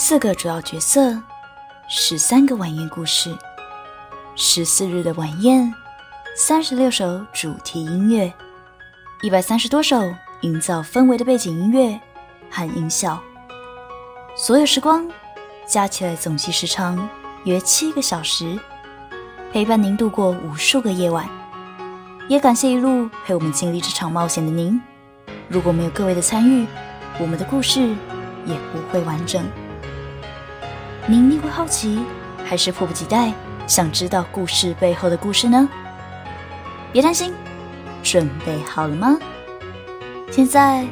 四个主要角色，十三个晚宴故事，十四日的晚宴，三十六首主题音乐，一百三十多首营造氛围的背景音乐和音效，所有时光加起来总计时长约七个小时，陪伴您度过无数个夜晚。也感谢一路陪我们经历这场冒险的您。如果没有各位的参与，我们的故事也不会完整。您亦会好奇，还是迫不及待想知道故事背后的故事呢？别担心，准备好了吗？现在，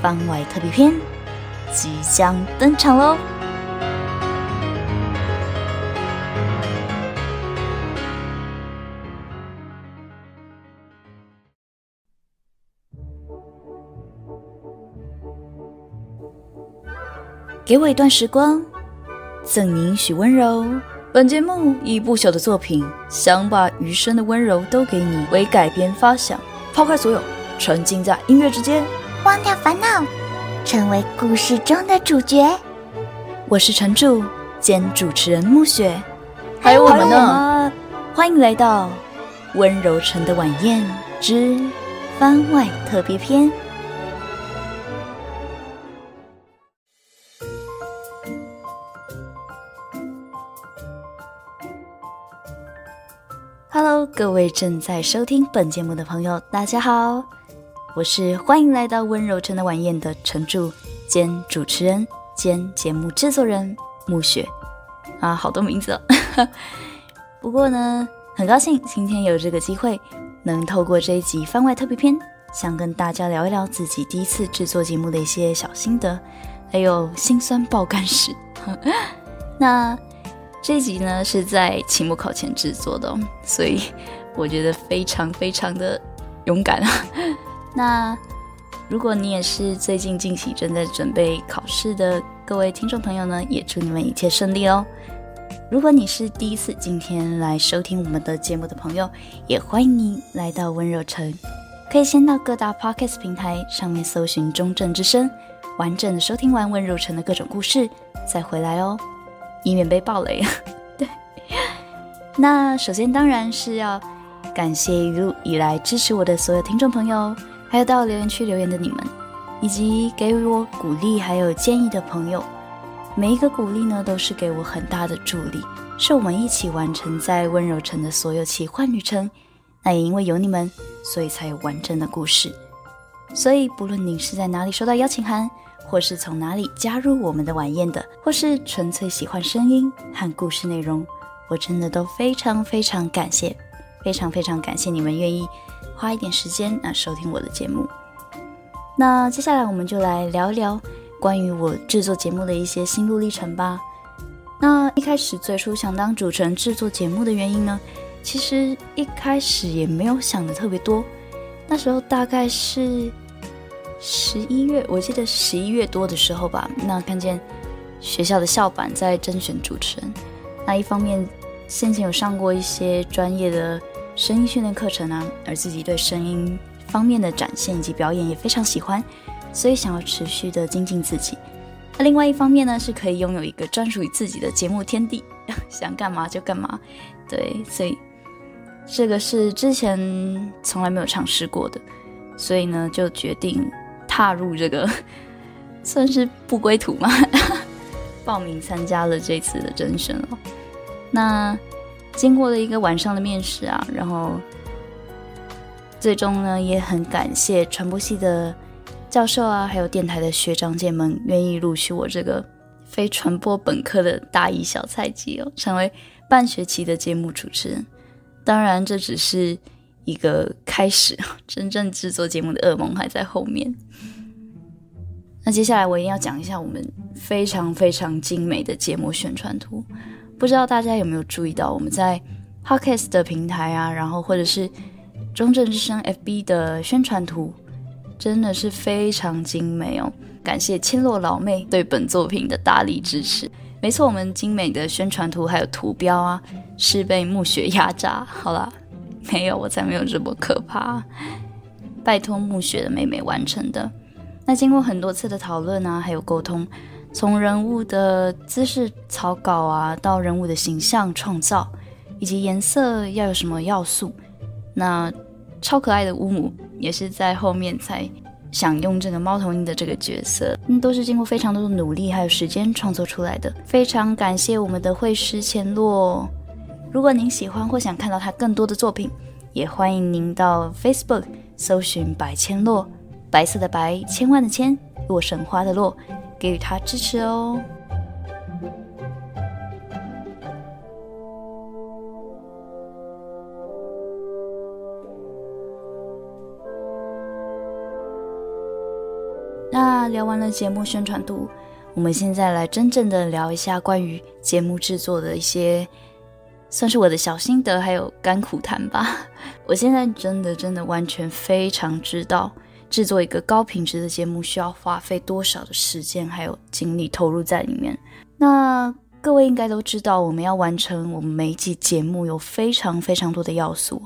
番外特别篇即将登场喽！给我一段时光，赠您许温柔。本节目以不朽的作品，想把余生的温柔都给你为改编发想，抛开所有，沉浸在音乐之间，忘掉烦恼，成为故事中的主角。我是陈柱兼主持人暮雪，还有我们呢，欢迎来到温柔城的晚宴之番外特别篇。各位正在收听本节目的朋友，大家好，我是欢迎来到温柔城的晚宴的城主兼主持人兼节目制作人暮雪啊，好多名字哦。不过呢，很高兴今天有这个机会，能透过这一集番外特别篇，想跟大家聊一聊自己第一次制作节目的一些小心得，还有辛酸爆肝史。那。这集呢是在期末考前制作的哦，所以我觉得非常非常的勇敢啊。那如果你也是最近近期正在准备考试的各位听众朋友呢，也祝你们一切顺利哦。如果你是第一次今天来收听我们的节目的朋友，也欢迎你来到温柔城，可以先到各大 Podcast 平台上面搜寻“中正之声”，完整的收听完温柔城的各种故事，再回来哦。以免被爆雷。对，那首先当然是要感谢一路以来支持我的所有听众朋友，还有到留言区留言的你们，以及给予我鼓励还有建议的朋友。每一个鼓励呢，都是给我很大的助力，是我们一起完成在温柔城的所有奇幻旅程。那也因为有你们，所以才有完整的故事。所以不论你是在哪里收到邀请函。或是从哪里加入我们的晚宴的，或是纯粹喜欢声音和故事内容，我真的都非常非常感谢，非常非常感谢你们愿意花一点时间啊收听我的节目。那接下来我们就来聊一聊关于我制作节目的一些心路历程吧。那一开始最初想当主持人制作节目的原因呢，其实一开始也没有想的特别多，那时候大概是。十一月，我记得十一月多的时候吧，那看见学校的校版在甄选主持人。那一方面，先前有上过一些专业的声音训练课程啊，而自己对声音方面的展现以及表演也非常喜欢，所以想要持续的精进自己。那另外一方面呢，是可以拥有一个专属于自己的节目天地，想干嘛就干嘛。对，所以这个是之前从来没有尝试过的，所以呢，就决定。踏入这个算是不归途嘛，报名参加了这次的甄选了。那经过了一个晚上的面试啊，然后最终呢，也很感谢传播系的教授啊，还有电台的学长姐们愿意录取我这个非传播本科的大一小菜鸡哦，成为半学期的节目主持人。当然，这只是。一个开始，真正制作节目的噩梦还在后面。那接下来我一定要讲一下我们非常非常精美的节目宣传图。不知道大家有没有注意到，我们在 Podcast 的平台啊，然后或者是中正之声 FB 的宣传图，真的是非常精美哦。感谢千落老妹对本作品的大力支持。没错，我们精美的宣传图还有图标啊，是被暮雪压榨。好了。没有，我才没有这么可怕。拜托暮雪的妹妹完成的。那经过很多次的讨论啊，还有沟通，从人物的姿势草稿啊，到人物的形象创造，以及颜色要有什么要素，那超可爱的乌姆也是在后面才想用这个猫头鹰的这个角色，嗯，都是经过非常多的努力还有时间创作出来的。非常感谢我们的绘师千洛。如果您喜欢或想看到他更多的作品，也欢迎您到 Facebook 搜寻白千洛，白色的白，千万的千，洛神花的洛，给予他支持哦。那聊完了节目宣传度，我们现在来真正的聊一下关于节目制作的一些，算是我的小心得，还有甘苦谈吧。我现在真的真的完全非常知道制作一个高品质的节目需要花费多少的时间还有精力投入在里面。那各位应该都知道，我们要完成我们每一集节目有非常非常多的要素，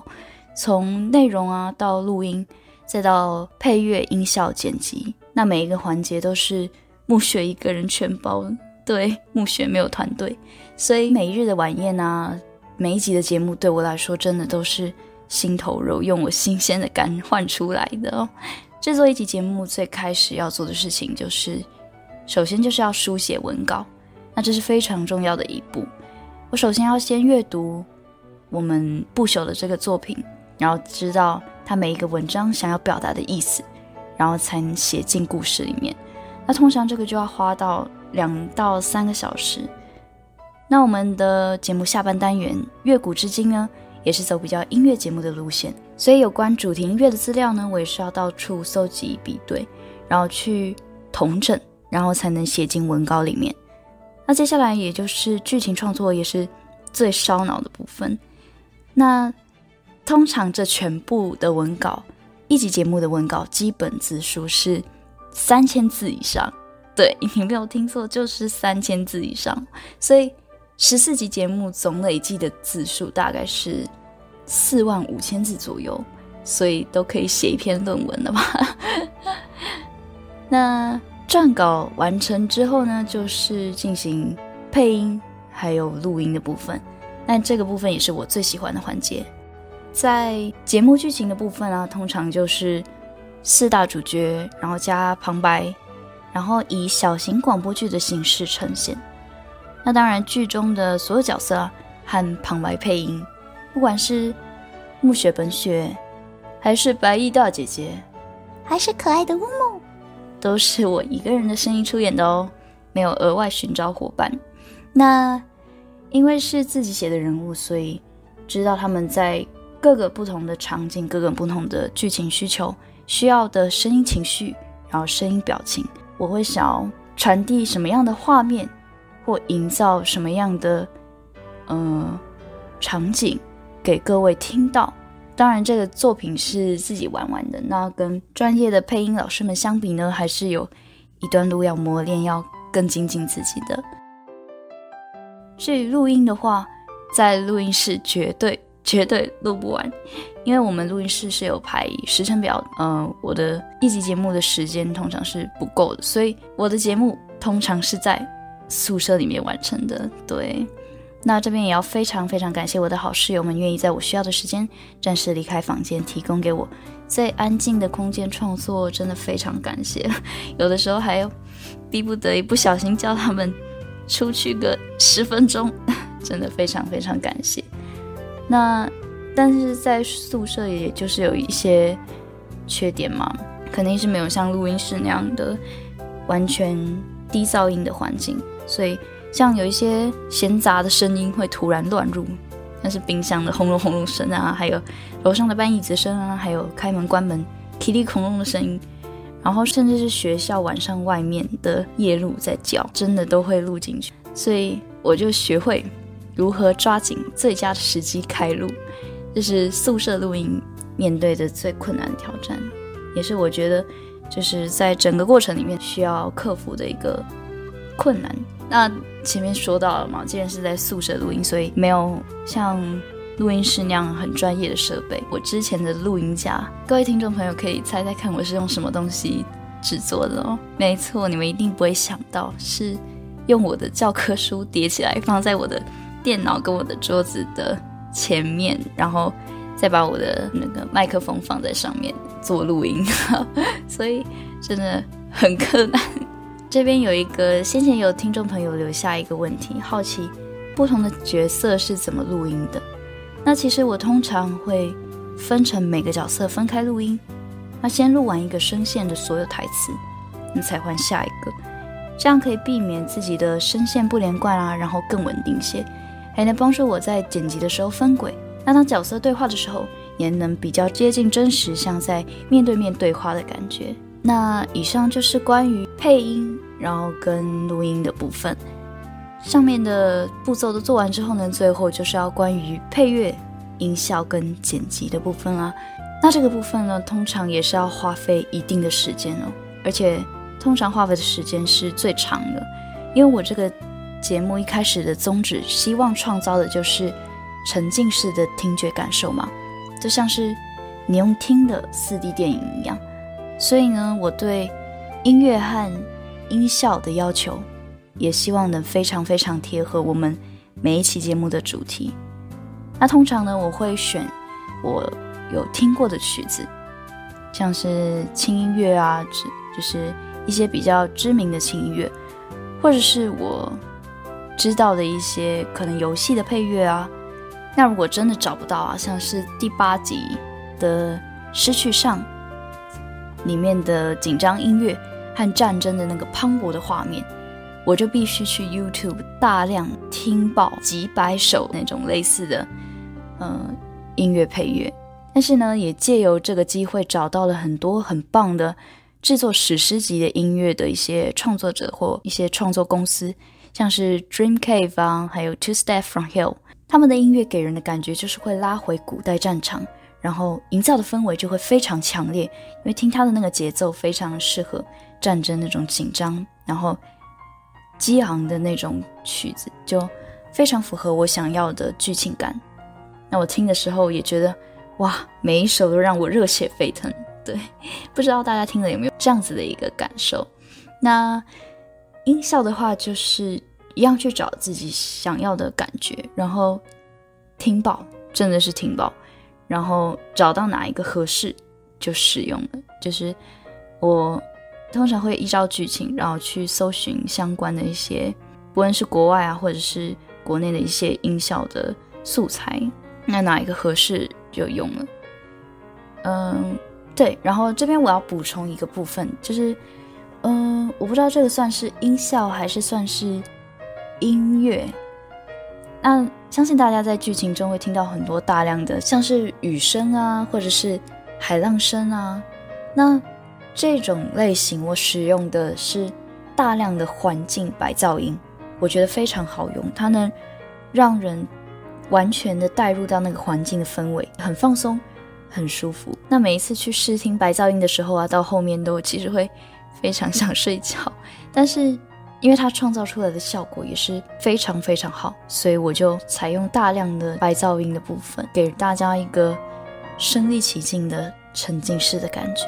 从内容啊到录音，再到配乐、音效、剪辑。那每一个环节都是暮雪一个人全包，对，暮雪没有团队，所以每一日的晚宴啊，每一集的节目对我来说真的都是心头肉，用我新鲜的肝 换出来的哦。制作一集节目最开始要做的事情就是，首先就是要书写文稿，那这是非常重要的一步。我首先要先阅读我们不朽的这个作品，然后知道他每一个文章想要表达的意思。然后才能写进故事里面，那通常这个就要花到两到三个小时。那我们的节目下半单元《乐古至今》呢，也是走比较音乐节目的路线，所以有关主题音乐的资料呢，我也是要到处搜集比对，然后去统整，然后才能写进文稿里面。那接下来也就是剧情创作，也是最烧脑的部分。那通常这全部的文稿。一集节目的文稿基本字数是三千字以上，对，你没有听错，就是三千字以上。所以十四集节目总累计的字数大概是四万五千字左右，所以都可以写一篇论文了吧？那撰稿完成之后呢，就是进行配音还有录音的部分。那这个部分也是我最喜欢的环节。在节目剧情的部分啊，通常就是四大主角，然后加旁白，然后以小型广播剧的形式呈现。那当然，剧中的所有角色，和旁白配音，不管是暮雪本雪，还是白衣大姐姐，还是可爱的乌木，都是我一个人的声音出演的哦，没有额外寻找伙伴。那因为是自己写的人物，所以知道他们在。各个不同的场景，各个不同的剧情需求，需要的声音情绪，然后声音表情，我会想传递什么样的画面，或营造什么样的呃场景给各位听到。当然，这个作品是自己玩玩的，那跟专业的配音老师们相比呢，还是有一段路要磨练，要更精进自己的。至于录音的话，在录音室绝对。绝对录不完，因为我们录音室是有排时程表，嗯、我的一集节目的时间通常是不够的，所以我的节目通常是在宿舍里面完成的。对，那这边也要非常非常感谢我的好室友们，愿意在我需要的时间暂时离开房间，提供给我最安静的空间创作，真的非常感谢。有的时候还逼不得已不小心叫他们出去个十分钟，真的非常非常感谢。那，但是在宿舍也就是有一些缺点嘛，肯定是没有像录音室那样的完全低噪音的环境，所以像有一些闲杂的声音会突然乱入，像是冰箱的轰隆轰隆声啊，还有楼上的搬椅子声啊，还有开门关门噼里恐龙的声音，然后甚至是学校晚上外面的夜路在叫，真的都会录进去，所以我就学会。如何抓紧最佳的时机开录，这是宿舍录音面对的最困难的挑战，也是我觉得就是在整个过程里面需要克服的一个困难。那前面说到了嘛，既然是在宿舍录音，所以没有像录音室那样很专业的设备。我之前的录音架，各位听众朋友可以猜猜看，我是用什么东西制作的哦。没错，你们一定不会想到是用我的教科书叠起来放在我的电脑跟我的桌子的前面，然后再把我的那个麦克风放在上面做录音，所以真的很困难。这边有一个先前有听众朋友留下一个问题，好奇不同的角色是怎么录音的。那其实我通常会分成每个角色分开录音，那先录完一个声线的所有台词，你才换下一个，这样可以避免自己的声线不连贯啊，然后更稳定些，还能帮助我在剪辑的时候分轨。那当角色对话的时候，也能比较接近真实，像在面对面对话的感觉。那以上就是关于配音，然后跟录音的部分。上面的步骤都做完之后呢，最后就是要关于配乐、音效跟剪辑的部分啦。那这个部分呢，通常也是要花费一定的时间哦，而且通常花费的时间是最长的，因为我这个节目一开始的宗旨，希望创造的就是沉浸式的听觉感受嘛，就像是你用听的 4D 电影一样。所以呢，我对音乐和音效的要求，也希望能非常非常贴合我们每一期节目的主题。那通常呢，我会选我有听过的曲子，像是轻音乐啊，就是一些比较知名的轻音乐，或者是我知道的一些可能游戏的配乐啊。那如果真的找不到啊，像是第八集的《失去上》。里面的紧张音乐和战争的那个磅礴的画面，我就必须去 YouTube 大量听爆几百首那种类似的，呃，音乐配乐。但是呢，也借由这个机会找到了很多很棒的制作史诗级的音乐的一些创作者或一些创作公司，像是 Dream Cave 啊，还有 Two Step From Hell，他们的音乐给人的感觉就是会拉回古代战场。然后营造的氛围就会非常强烈，因为听他的那个节奏非常适合战争那种紧张，然后激昂的那种曲子，就非常符合我想要的剧情感。那我听的时候也觉得，哇，每一首都让我热血沸腾。对，不知道大家听了有没有这样子的一个感受？那音效的话，就是一样去找自己想要的感觉，然后听爆，真的是听爆。然后找到哪一个合适就使用了，就是我通常会依照剧情，然后去搜寻相关的一些，不论是国外啊，或者是国内的一些音效的素材，那哪一个合适就用了。嗯，对。然后这边我要补充一个部分，就是嗯，我不知道这个算是音效还是算是音乐。那相信大家在剧情中会听到很多大量的像是雨声啊，或者是海浪声啊。那这种类型我使用的是大量的环境白噪音，我觉得非常好用，它能让人完全的带入到那个环境的氛围，很放松，很舒服。那每一次去试听白噪音的时候啊，到后面都其实会非常想睡觉，但是。因为它创造出来的效果也是非常非常好，所以我就采用大量的白噪音的部分，给大家一个身临其境的沉浸式的感觉。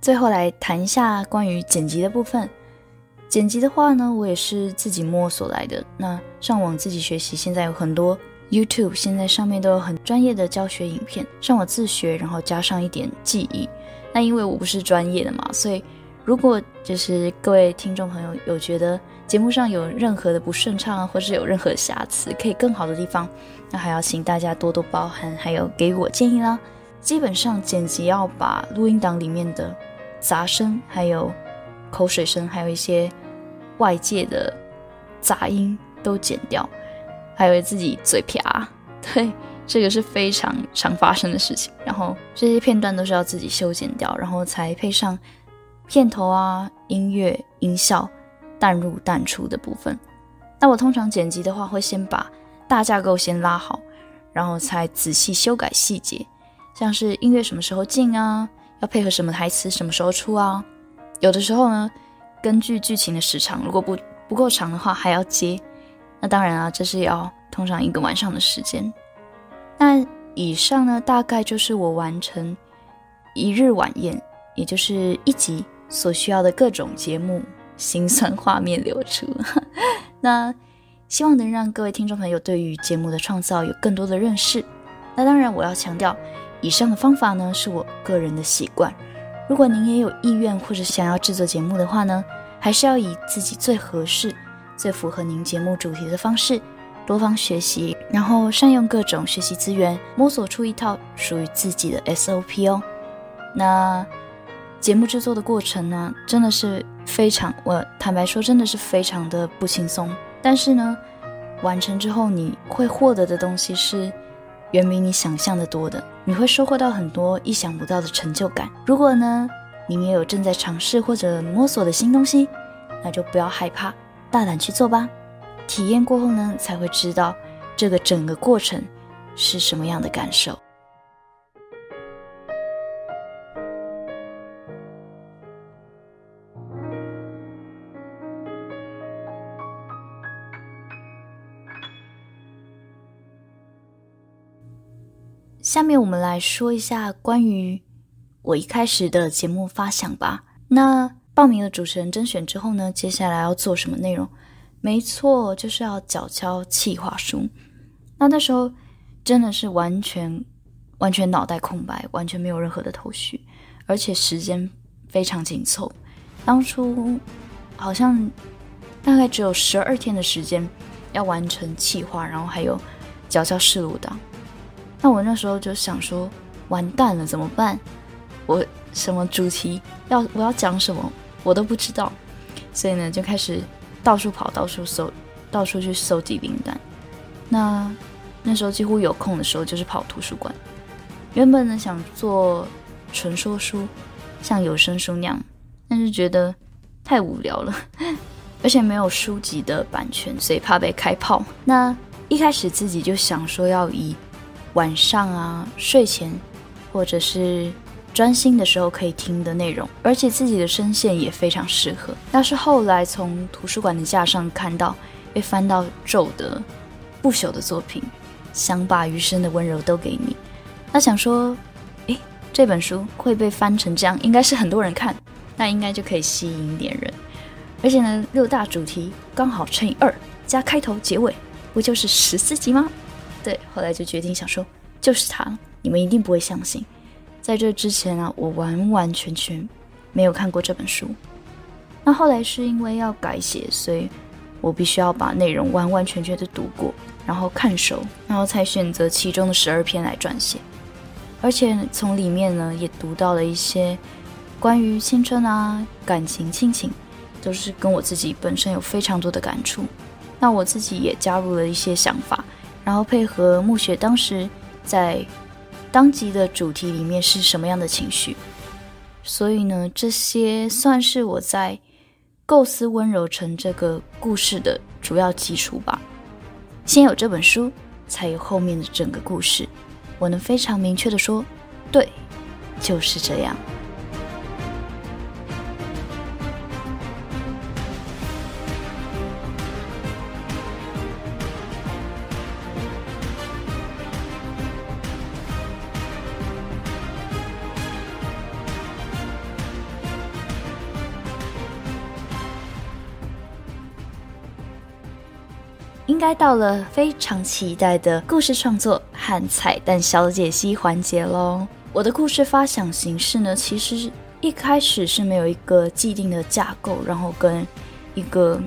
最后来谈一下关于剪辑的部分。剪辑的话呢，我也是自己摸索来的，那上网自己学习，现在有很多。YouTube 现在上面都有很专业的教学影片，让我自学，然后加上一点记忆。那因为我不是专业的嘛，所以如果就是各位听众朋友有觉得节目上有任何的不顺畅，或是有任何瑕疵，可以更好的地方，那还要请大家多多包涵，还有给我建议啦。基本上剪辑要把录音档里面的杂声，还有口水声，还有一些外界的杂音都剪掉。还以为自己嘴瓢，对，这个是非常常发生的事情。然后这些片段都是要自己修剪掉，然后才配上片头啊、音乐、音效淡入淡出的部分。那我通常剪辑的话，会先把大架构先拉好，然后才仔细修改细节，像是音乐什么时候进啊，要配合什么台词什么时候出啊。有的时候呢，根据剧情的时长，如果不不够长的话，还要接。那当然啊，这是要通常一个晚上的时间。那以上呢，大概就是我完成一日晚宴，也就是一集所需要的各种节目辛酸画面流出。那希望能让各位听众朋友对于节目的创造有更多的认识。那当然，我要强调，以上的方法呢，是我个人的习惯。如果您也有意愿或者想要制作节目的话呢，还是要以自己最合适、最符合您节目主题的方式，多方学习，然后善用各种学习资源，摸索出一套属于自己的 SOP 哦。那节目制作的过程呢，真的是非常，我坦白说，真的是非常的不轻松。但是呢，完成之后你会获得的东西是远比你想象的多的，你会收获到很多意想不到的成就感。如果呢，你也有正在尝试或者摸索的新东西，那就不要害怕，大胆去做吧。体验过后呢，才会知道这个整个过程是什么样的感受。下面我们来说一下关于我一开始的节目发想吧。那报名了主持人甄选之后呢，接下来要做什么内容？没错，就是要缴交企划书。那那时候真的是完全完全脑袋空白，完全没有任何的头绪，而且时间非常紧凑。当初好像大概只有十二天的时间要完成企划，然后还有缴交试录档。那我那时候就想说，完蛋了，怎么办？我什么主题要我要讲什么，我都不知道。所以呢，就开始到处跑，到处搜，到处去搜集灵感。那那时候几乎有空的时候，就是跑图书馆。原本呢想做纯说书，像有声书那样，但是觉得太无聊了，而且没有书籍的版权，所以怕被开炮。那一开始自己就想说要以晚上啊，睡前或者是专心的时候可以听的内容，而且自己的声线也非常适合。那是后来从图书馆的架上看到，被翻到皱的不朽的作品，想把余生的温柔都给你。那想说，诶，这本书会被翻成这样，应该是很多人看，那应该就可以吸引点人。而且呢，六大主题刚好乘以二，加开头结尾，不就是十四集吗？对，后来就决定想说，就是他，你们一定不会相信。在这之前啊，我完完全全没有看过这本书。那后来是因为要改写，所以我必须要把内容完完全全的读过，然后看熟，然后才选择其中的十二篇来撰写。而且从里面呢，也读到了一些关于青春啊、感情、亲情，都是跟我自己本身有非常多的感触。那我自己也加入了一些想法。然后配合暮雪当时在当集的主题里面是什么样的情绪，所以呢，这些算是我在构思温柔城这个故事的主要基础吧。先有这本书，才有后面的整个故事。我能非常明确的说，对，就是这样。应该到了非常期待的故事创作和彩蛋小解析环节喽。我的故事发想形式呢，其实一开始是没有一个既定的架构，然后跟一个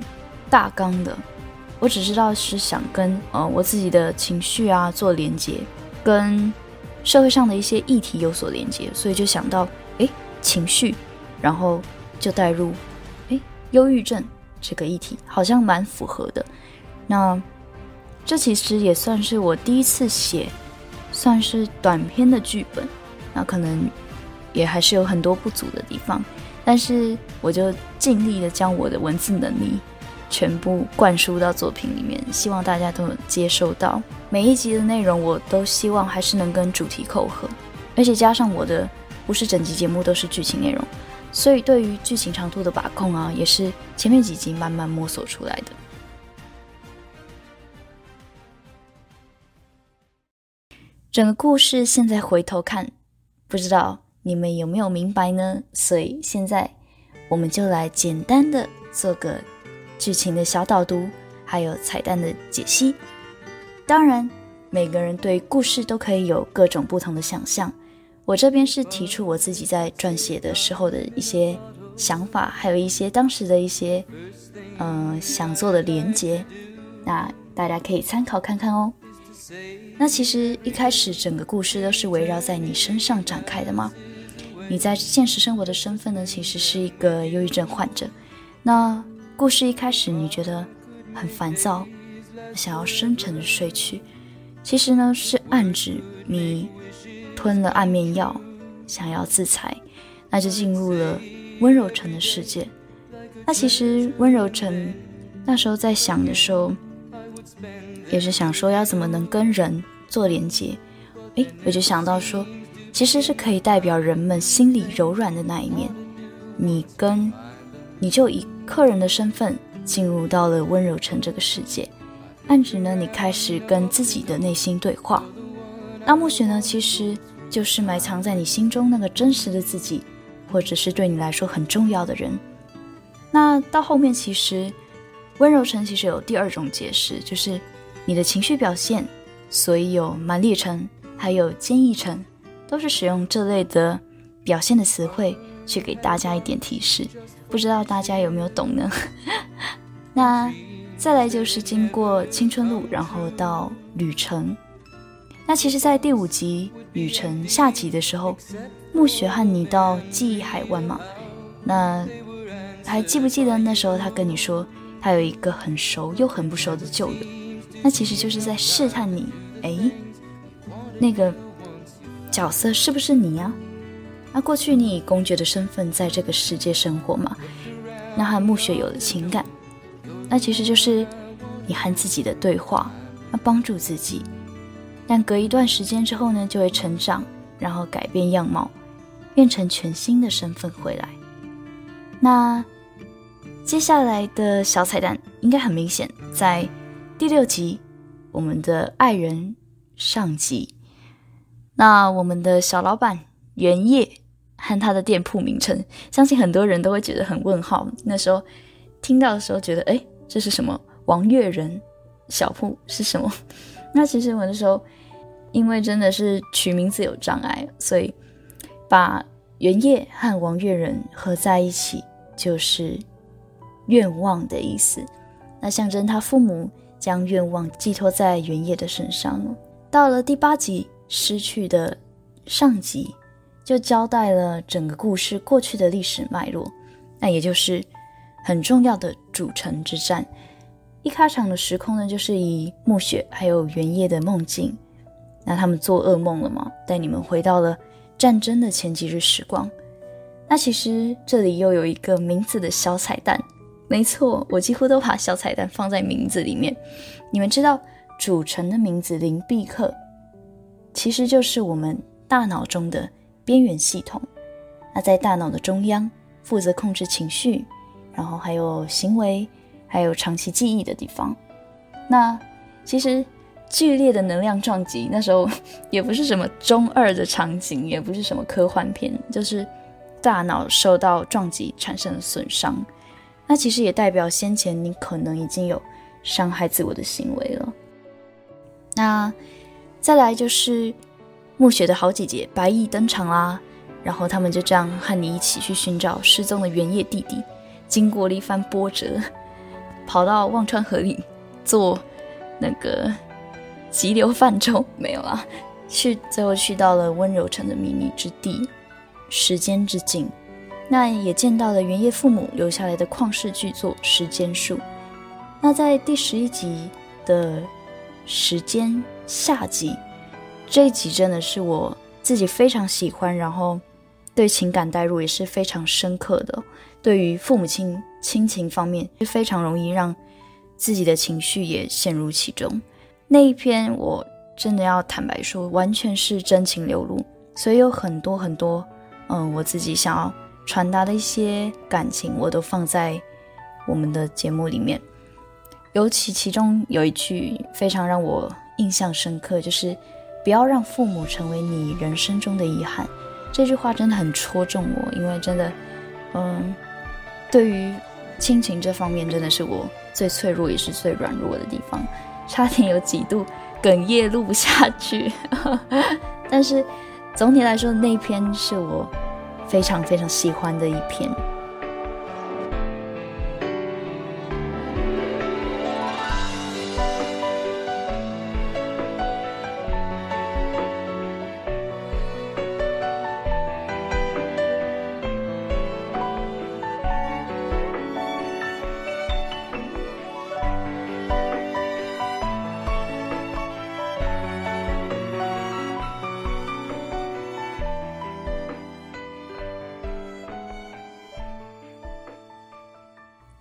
大纲的。我只知道是想跟呃我自己的情绪啊做连接，跟社会上的一些议题有所连接，所以就想到诶情绪，然后就带入诶忧郁症这个议题，好像蛮符合的。那这其实也算是我第一次写，算是短篇的剧本，那可能也还是有很多不足的地方，但是我就尽力的将我的文字能力全部灌输到作品里面，希望大家都能接受到。每一集的内容，我都希望还是能跟主题扣合，而且加上我的不是整集节目都是剧情内容，所以对于剧情长度的把控啊，也是前面几集慢慢摸索出来的。整个故事现在回头看，不知道你们有没有明白呢？所以现在我们就来简单的做个剧情的小导读，还有彩蛋的解析。当然，每个人对故事都可以有各种不同的想象。我这边是提出我自己在撰写的时候的一些想法，还有一些当时的一些嗯、想做的连结，那大家可以参考看看哦。那其实一开始整个故事都是围绕在你身上展开的吗。你在现实生活的身份呢，其实是一个忧郁症患者。那故事一开始你觉得很烦躁，想要深沉的睡去，其实呢是暗指你。吞了安眠药，想要自裁，那就进入了温柔城的世界。那其实温柔城那时候在想的时候，也是想说要怎么能跟人做连接。诶，我就想到说，其实是可以代表人们心里柔软的那一面。你跟你就以客人的身份进入到了温柔城这个世界，暗指呢，你开始跟自己的内心对话。那暮雪呢，其实。就是埋藏在你心中那个真实的自己，或者是对你来说很重要的人。那到后面，其实温柔城其实有第二种解释，就是你的情绪表现。所以有蛮烈城，还有坚毅城，都是使用这类的表现的词汇去给大家一点提示。不知道大家有没有懂呢？那再来就是经过青春路，然后到旅程。那其实，在第五集旅程下集的时候，暮雪和你到记忆海湾嘛，那还记不记得那时候他跟你说，他有一个很熟又很不熟的旧友？那其实就是在试探你，哎，那个角色是不是你呀？那过去你以公爵的身份在这个世界生活嘛，那和暮雪有了情感，那其实就是你和自己的对话，那帮助自己。但隔一段时间之后呢，就会成长，然后改变样貌，变成全新的身份回来。那接下来的小彩蛋应该很明显，在第六集，我们的爱人上集。那我们的小老板原叶和他的店铺名称，相信很多人都会觉得很问号。那时候听到的时候，觉得哎，这是什么？王月人小铺是什么？那其实我那时候。因为真的是取名字有障碍，所以把原叶和王月人合在一起，就是愿望的意思。那象征他父母将愿望寄托在原野的身上了。到了第八集失去的上集，就交代了整个故事过去的历史脉络，那也就是很重要的主城之战。一开场的时空呢，就是以暮雪还有原野的梦境。那他们做噩梦了吗？带你们回到了战争的前几日时光。那其实这里又有一个名字的小彩蛋。没错，我几乎都把小彩蛋放在名字里面。你们知道主城的名字灵璧客，其实就是我们大脑中的边缘系统。那在大脑的中央，负责控制情绪，然后还有行为，还有长期记忆的地方。那其实。剧烈的能量撞击，那时候也不是什么中二的场景，也不是什么科幻片，就是大脑受到撞击产生了损伤。那其实也代表先前你可能已经有伤害自我的行为了。那再来就是暮雪的好姐姐白毅登场啦，然后他们就这样和你一起去寻找失踪的原叶弟弟，经过了一番波折，跑到忘川河里做那个。急流泛舟没有啦，去最后去到了温柔城的秘密之地，时间之境，那也见到了原叶父母留下来的旷世巨作《时间树》。那在第十一集的时间下集，这一集真的是我自己非常喜欢，然后对情感代入也是非常深刻的。对于父母亲亲情方面，是非常容易让自己的情绪也陷入其中。那一篇我真的要坦白说，完全是真情流露，所以有很多很多，嗯，我自己想要传达的一些感情，我都放在我们的节目里面。尤其其中有一句非常让我印象深刻，就是不要让父母成为你人生中的遗憾。这句话真的很戳中我，因为真的，嗯，对于亲情这方面，真的是我最脆弱也是最软弱的地方，差点有几度哽咽录不下去。但是总体来说，那篇是我非常非常喜欢的一篇。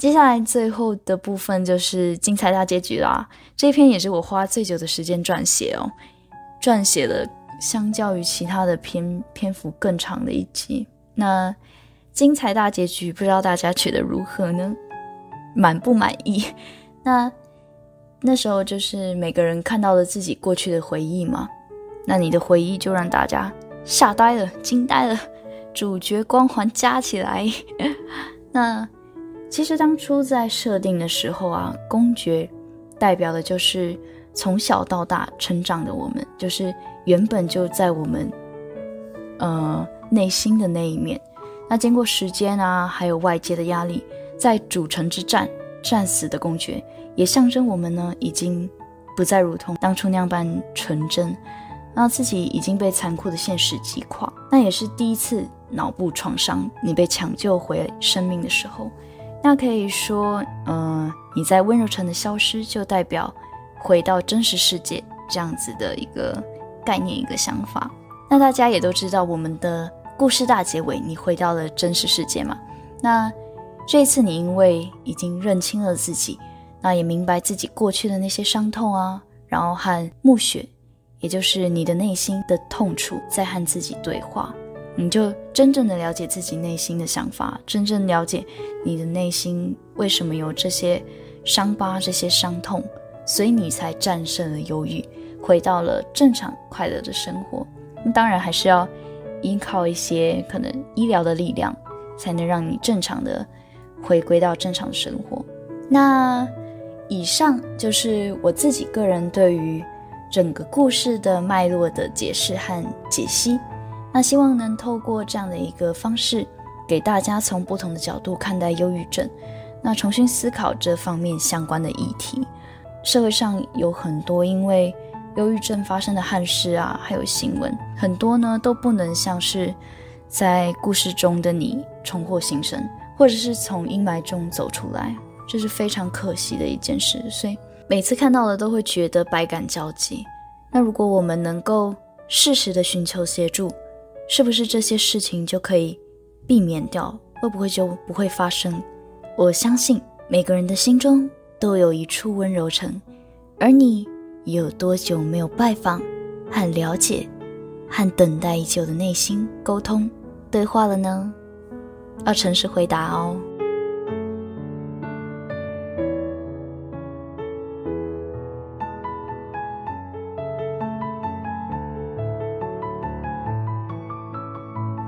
接下来最后的部分就是精彩大结局啦！这篇也是我花最久的时间撰写哦，撰写了相较于其他的篇篇幅更长的一集。那精彩大结局，不知道大家觉得如何呢？满不满意？那那时候就是每个人看到了自己过去的回忆嘛，那你的回忆就让大家吓呆了、惊呆了，主角光环加起来，那。其实当初在设定的时候啊，公爵代表的就是从小到大成长的我们，就是原本就在我们呃内心的那一面。那经过时间啊，还有外界的压力，在主城之战战死的公爵，也象征我们呢已经不再如同当初那样般纯真，那自己已经被残酷的现实击垮。那也是第一次脑部创伤，你被抢救回生命的时候。那可以说，嗯、你在温柔城的消失，就代表回到真实世界这样子的一个概念，一个想法。那大家也都知道，我们的故事大结尾，你回到了真实世界嘛？那这一次，你因为已经认清了自己，那也明白自己过去的那些伤痛啊，然后和暮雪，也就是你的内心的痛楚，在和自己对话。你就真正的了解自己内心的想法，真正了解你的内心为什么有这些伤疤、这些伤痛，所以你才战胜了忧郁，回到了正常快乐的生活。那当然还是要依靠一些可能医疗的力量，才能让你正常的回归到正常生活。那以上就是我自己个人对于整个故事的脉络的解释和解析。那希望能透过这样的一个方式，给大家从不同的角度看待忧郁症，那重新思考这方面相关的议题。社会上有很多因为忧郁症发生的憾事啊，还有新闻，很多呢都不能像是在故事中的你重获新生，或者是从阴霾中走出来，这是非常可惜的一件事。所以每次看到了都会觉得百感交集。那如果我们能够适时的寻求协助，是不是这些事情就可以避免掉？会不会就不会发生？我相信每个人的心中都有一处温柔城，而你有多久没有拜访、和了解、和等待已久的内心沟通对话了呢？要诚实回答哦。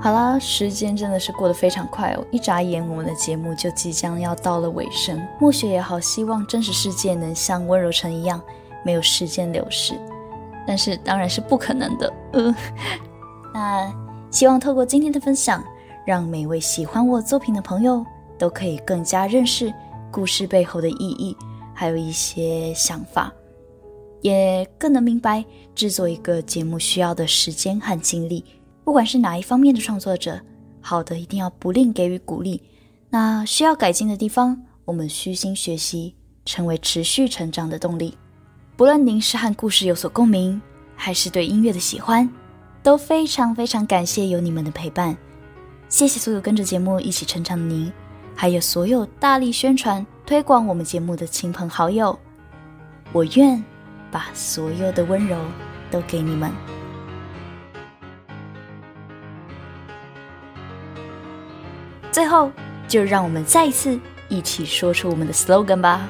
好啦，时间真的是过得非常快哦，一眨眼，我们的节目就即将要到了尾声。暮雪也好希望真实世界能像温柔城一样，没有时间流逝，但是当然是不可能的。呃，那希望透过今天的分享，让每位喜欢我作品的朋友都可以更加认识故事背后的意义，还有一些想法，也更能明白制作一个节目需要的时间和精力。不管是哪一方面的创作者，好的一定要不吝给予鼓励。那需要改进的地方，我们虚心学习，成为持续成长的动力。不论您是和故事有所共鸣，还是对音乐的喜欢，都非常非常感谢有你们的陪伴。谢谢所有跟着节目一起成长的您，还有所有大力宣传推广我们节目的亲朋好友。我愿把所有的温柔都给你们。最后，就让我们再一次一起说出我们的 slogan 吧。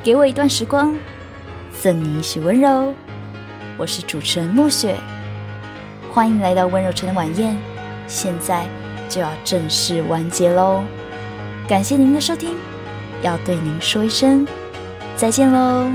给我一段时光，赠你一许温柔。我是主持人暮雪，欢迎来到温柔城的晚宴，现在就要正式完结喽！感谢您的收听，要对您说一声再见喽。